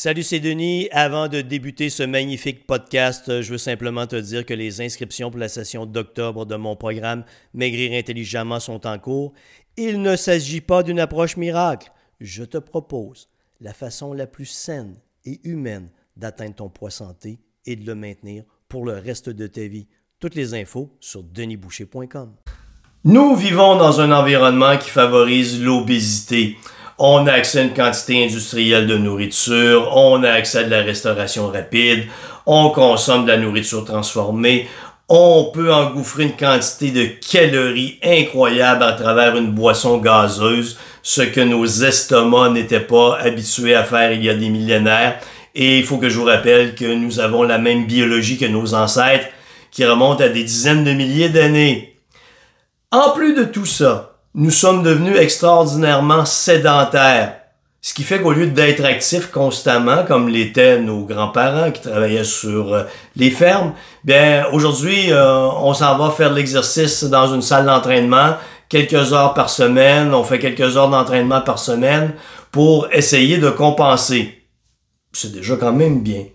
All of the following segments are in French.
Salut, c'est Denis. Avant de débuter ce magnifique podcast, je veux simplement te dire que les inscriptions pour la session d'octobre de mon programme Maigrir intelligemment sont en cours. Il ne s'agit pas d'une approche miracle. Je te propose la façon la plus saine et humaine d'atteindre ton poids santé et de le maintenir pour le reste de ta vie. Toutes les infos sur denisboucher.com. Nous vivons dans un environnement qui favorise l'obésité. On a accès à une quantité industrielle de nourriture, on a accès à de la restauration rapide, on consomme de la nourriture transformée, on peut engouffrer une quantité de calories incroyables à travers une boisson gazeuse, ce que nos estomacs n'étaient pas habitués à faire il y a des millénaires. Et il faut que je vous rappelle que nous avons la même biologie que nos ancêtres, qui remonte à des dizaines de milliers d'années. En plus de tout ça, nous sommes devenus extraordinairement sédentaires. Ce qui fait qu'au lieu d'être actifs constamment, comme l'étaient nos grands-parents qui travaillaient sur euh, les fermes, bien aujourd'hui, euh, on s'en va faire l'exercice dans une salle d'entraînement quelques heures par semaine. On fait quelques heures d'entraînement par semaine pour essayer de compenser. C'est déjà quand même bien.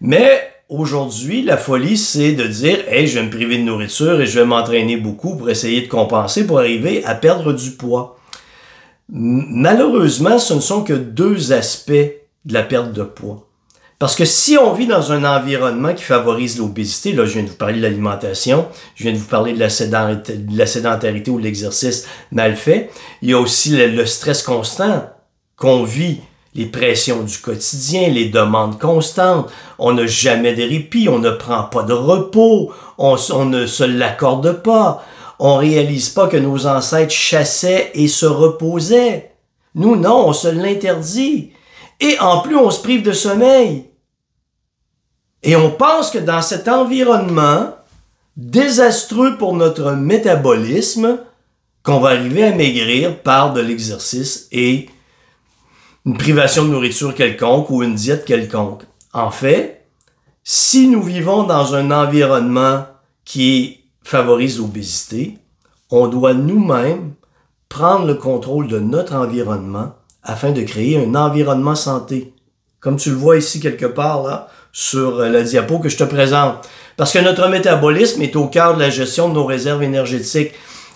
Mais Aujourd'hui, la folie, c'est de dire, hey, je vais me priver de nourriture et je vais m'entraîner beaucoup pour essayer de compenser pour arriver à perdre du poids. Malheureusement, ce ne sont que deux aspects de la perte de poids. Parce que si on vit dans un environnement qui favorise l'obésité, là, je viens de vous parler de l'alimentation, je viens de vous parler de la, sédentarité, ou de l'exercice mal fait, il y a aussi le stress constant qu'on vit les pressions du quotidien, les demandes constantes, on n'a jamais de répit, on ne prend pas de repos, on, ne se l'accorde pas, on réalise pas que nos ancêtres chassaient et se reposaient. Nous, non, on se l'interdit. Et en plus, on se prive de sommeil. Et on pense que dans cet environnement désastreux pour notre métabolisme, qu'on va arriver à maigrir par de l'exercice et une privation de nourriture quelconque ou une diète quelconque. En fait, si nous vivons dans un environnement qui favorise l'obésité, on doit nous-mêmes prendre le contrôle de notre environnement afin de créer un environnement santé. Comme tu le vois ici quelque part là, sur la diapo que je te présente. Parce que notre métabolisme est au cœur de la gestion de nos réserves énergétiques.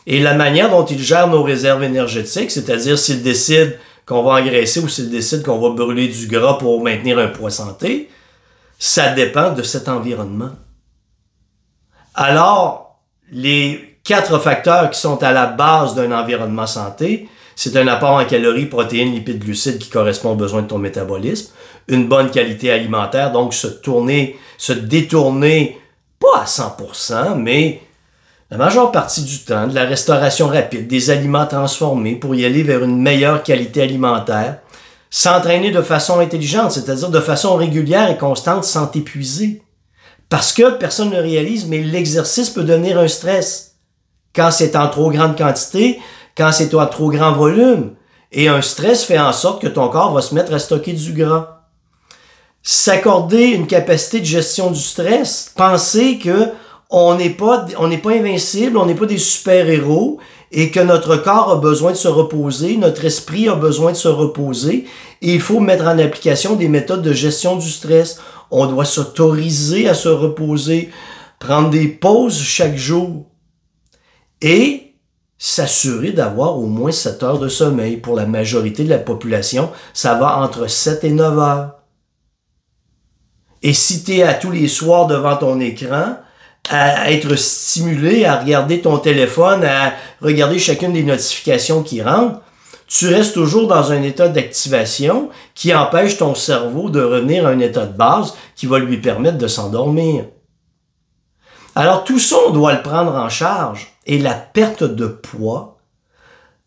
Et la manière dont il gère nos réserves énergétiques, c'est-à-dire s'il décide qu'on va engraisser ou s'il décide qu'on va brûler du gras pour maintenir un poids santé, ça dépend de cet environnement. Alors, les quatre facteurs qui sont à la base d'un environnement santé, c'est un apport en calories, protéines, lipides, glucides qui correspond aux besoins de ton métabolisme, une bonne qualité alimentaire, donc se tourner, se détourner, pas à 100%, mais la majeure partie du temps, de la restauration rapide, des aliments transformés pour y aller vers une meilleure qualité alimentaire, s'entraîner de façon intelligente, c'est-à-dire de façon régulière et constante sans t'épuiser. Parce que personne ne réalise, mais l'exercice peut devenir un stress. Quand c'est en trop grande quantité, quand c'est en trop grand volume. Et un stress fait en sorte que ton corps va se mettre à stocker du gras. S'accorder une capacité de gestion du stress, penser que on n'est pas, pas invincible, on n'est pas des super-héros et que notre corps a besoin de se reposer, notre esprit a besoin de se reposer et il faut mettre en application des méthodes de gestion du stress. On doit s'autoriser à se reposer, prendre des pauses chaque jour et s'assurer d'avoir au moins 7 heures de sommeil. Pour la majorité de la population, ça va entre 7 et 9 heures. Et si tu es à tous les soirs devant ton écran, à être stimulé, à regarder ton téléphone, à regarder chacune des notifications qui rentrent, tu restes toujours dans un état d'activation qui empêche ton cerveau de revenir à un état de base qui va lui permettre de s'endormir. Alors tout ça, on doit le prendre en charge. Et la perte de poids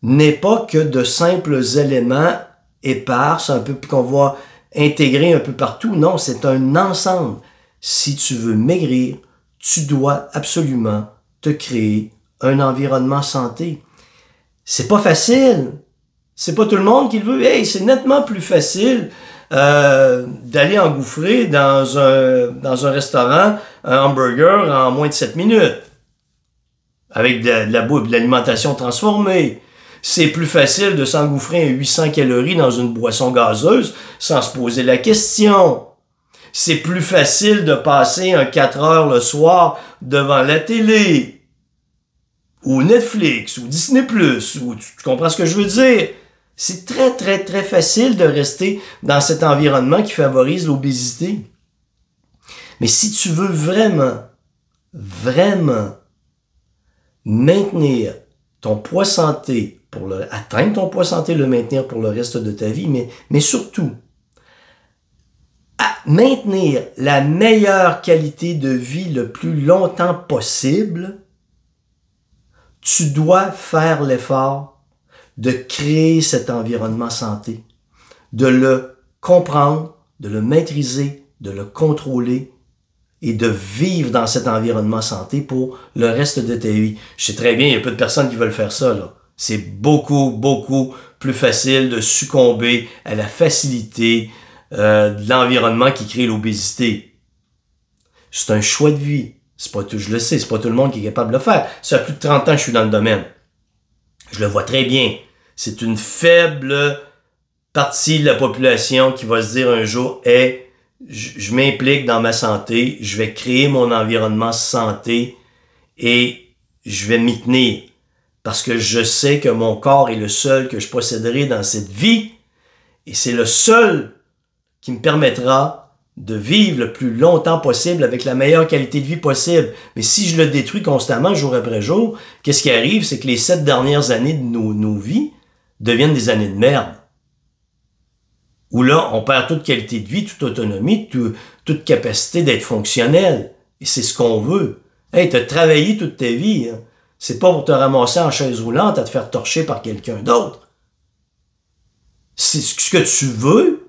n'est pas que de simples éléments épars, un peu qu'on va intégrer un peu partout. Non, c'est un ensemble. Si tu veux maigrir, tu dois absolument te créer un environnement santé. C'est pas facile. C'est pas tout le monde qui le veut. Hey, c'est nettement plus facile euh, d'aller engouffrer dans un, dans un restaurant un hamburger en moins de 7 minutes. Avec de, la bouffe, de l'alimentation transformée. c'est plus facile de s'engouffrer un 800 calories dans une boisson gazeuse sans se poser la question. C'est plus facile de passer un 4 heures le soir devant la télé, ou Netflix, ou Disney+, ou tu comprends ce que je veux dire? C'est très, très, très facile de rester dans cet environnement qui favorise l'obésité. Mais si tu veux vraiment, vraiment maintenir ton poids santé pour le, atteindre ton poids santé, le maintenir pour le reste de ta vie, mais, mais surtout, maintenir la meilleure qualité de vie le plus longtemps possible, tu dois faire l'effort de créer cet environnement santé, de le comprendre, de le maîtriser, de le contrôler et de vivre dans cet environnement santé pour le reste de ta vie. Je sais très bien, il y a peu de personnes qui veulent faire ça. C'est beaucoup, beaucoup plus facile de succomber à la facilité euh, de l'environnement qui crée l'obésité. C'est un choix de vie. C'est pas tout, je le sais, c'est pas tout le monde qui est capable de le faire. Ça fait plus de 30 ans que je suis dans le domaine. Je le vois très bien. C'est une faible partie de la population qui va se dire un jour, hey, je, m'implique dans ma santé, je vais créer mon environnement santé et je vais m'y tenir parce que je sais que mon corps est le seul que je posséderai dans cette vie et c'est le seul qui me permettra de vivre le plus longtemps possible avec la meilleure qualité de vie possible. Mais si je le détruis constamment, jour après jour, qu'est-ce qui arrive? C'est que les sept dernières années de nos, nos vies deviennent des années de merde où là, on perd toute qualité de vie, toute autonomie, toute capacité d'être fonctionnel. Et c'est ce qu'on veut. Hey, t'as travaillé toute ta vie. Hein. C'est pas pour te ramasser en chaise roulante à te faire torcher par quelqu'un d'autre. C'est ce que tu veux.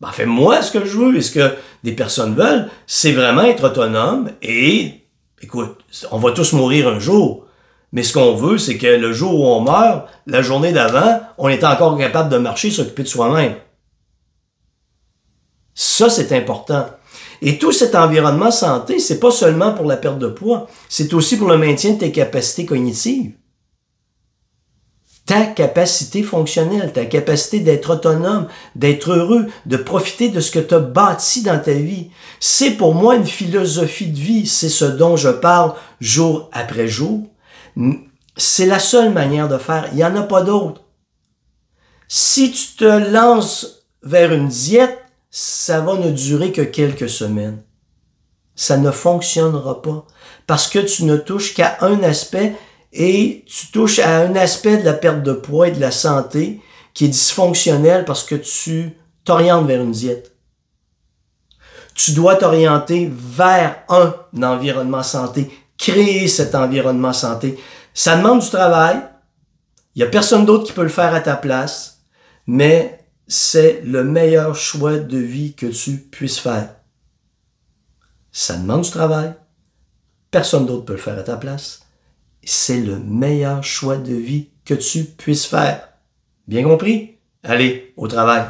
Ben, fais-moi ce que je veux. Et ce que des personnes veulent, c'est vraiment être autonome et, écoute, on va tous mourir un jour. Mais ce qu'on veut, c'est que le jour où on meurt, la journée d'avant, on est encore capable de marcher, s'occuper de soi-même. Ça, c'est important. Et tout cet environnement santé, c'est pas seulement pour la perte de poids, c'est aussi pour le maintien de tes capacités cognitives. Ta capacité fonctionnelle, ta capacité d'être autonome, d'être heureux, de profiter de ce que tu as bâti dans ta vie. C'est pour moi une philosophie de vie, c'est ce dont je parle jour après jour. C'est la seule manière de faire, il n'y en a pas d'autre. Si tu te lances vers une diète, ça va ne durer que quelques semaines. Ça ne fonctionnera pas parce que tu ne touches qu'à un aspect et tu touches à un aspect de la perte de poids et de la santé qui est dysfonctionnel parce que tu t'orientes vers une diète. Tu dois t'orienter vers un environnement santé, créer cet environnement santé. Ça demande du travail. Il n'y a personne d'autre qui peut le faire à ta place, mais c'est le meilleur choix de vie que tu puisses faire. Ça demande du travail. Personne d'autre peut le faire à ta place. C'est le meilleur choix de vie que tu puisses faire. Bien compris? Allez, au travail.